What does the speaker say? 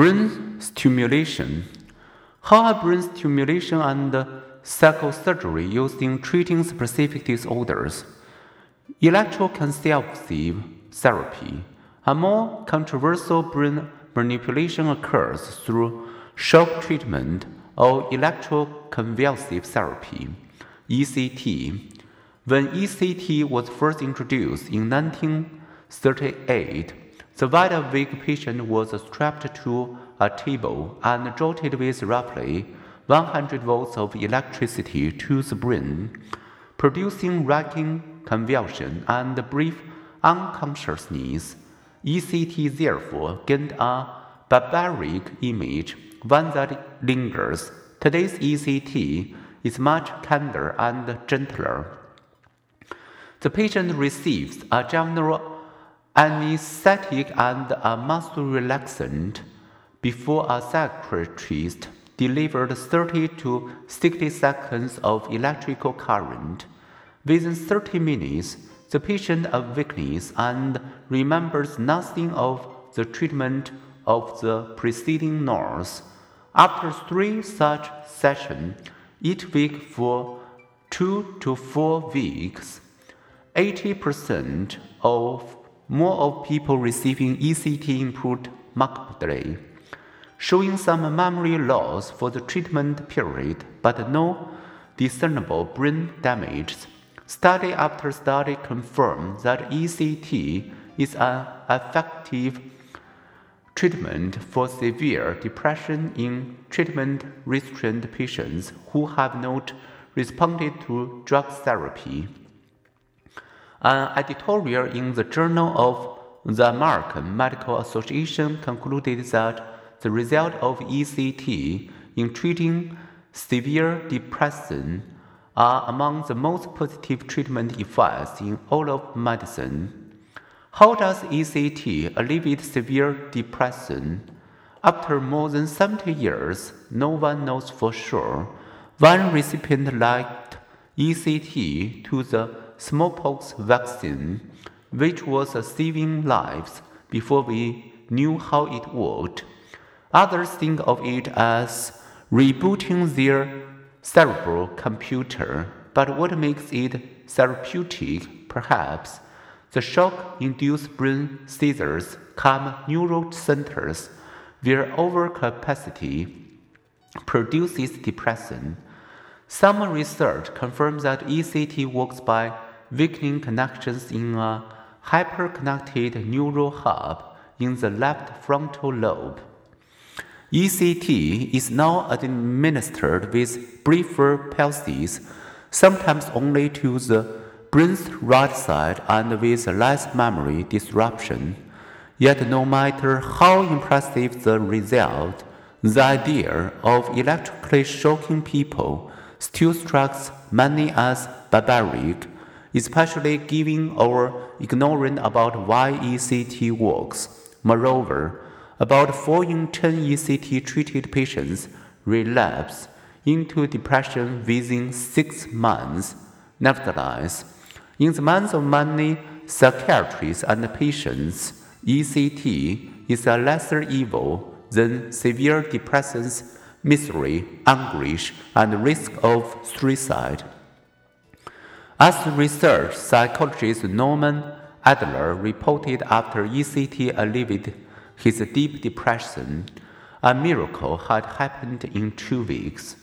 Brain stimulation. How are brain stimulation and psychosurgery used in treating specific disorders? Electroconvulsive therapy. A more controversial brain manipulation occurs through shock treatment or electroconvulsive therapy, ECT. When ECT was first introduced in 1938, the wide-awake patient was strapped to a table and jolted with roughly 100 volts of electricity to the brain, producing racking convulsion and brief unconsciousness. ECT therefore gained a barbaric image, one that lingers. Today's ECT is much kinder and gentler. The patient receives a general anesthetic and a muscle relaxant before a psychiatrist delivered 30 to 60 seconds of electrical current. Within 30 minutes, the patient awakens and remembers nothing of the treatment of the preceding nurse. After three such sessions, each week for two to four weeks, 80% of more of people receiving ECT improved markedly, showing some memory loss for the treatment period, but no discernible brain damage. Study after study confirm that ECT is an effective treatment for severe depression in treatment-resistant patients who have not responded to drug therapy. An editorial in the Journal of the American Medical Association concluded that the result of ECT in treating severe depression are among the most positive treatment effects in all of medicine. How does ECT alleviate severe depression? After more than 70 years, no one knows for sure. One recipient liked ECT to the smallpox vaccine, which was saving lives before we knew how it worked. Others think of it as rebooting their cerebral computer, but what makes it therapeutic, perhaps, the shock induced brain seizures calm neural centers where overcapacity produces depression. Some research confirms that ECT works by weakening connections in a hyperconnected neural hub in the left frontal lobe. ECT is now administered with briefer pulses, sometimes only to the brain's right side and with less memory disruption. Yet, no matter how impressive the result, the idea of electrically shocking people still strikes many as barbaric especially given our ignorance about why ECT works. Moreover, about 4 in 10 ECT treated patients relapse into depression within 6 months. Nevertheless, in the minds of many psychiatrists and patients, ECT is a lesser evil than severe depression's misery, anguish, and risk of suicide. As research psychologist Norman Endler reported after ECT alleviated his deep depression, a miracle had happened in two weeks.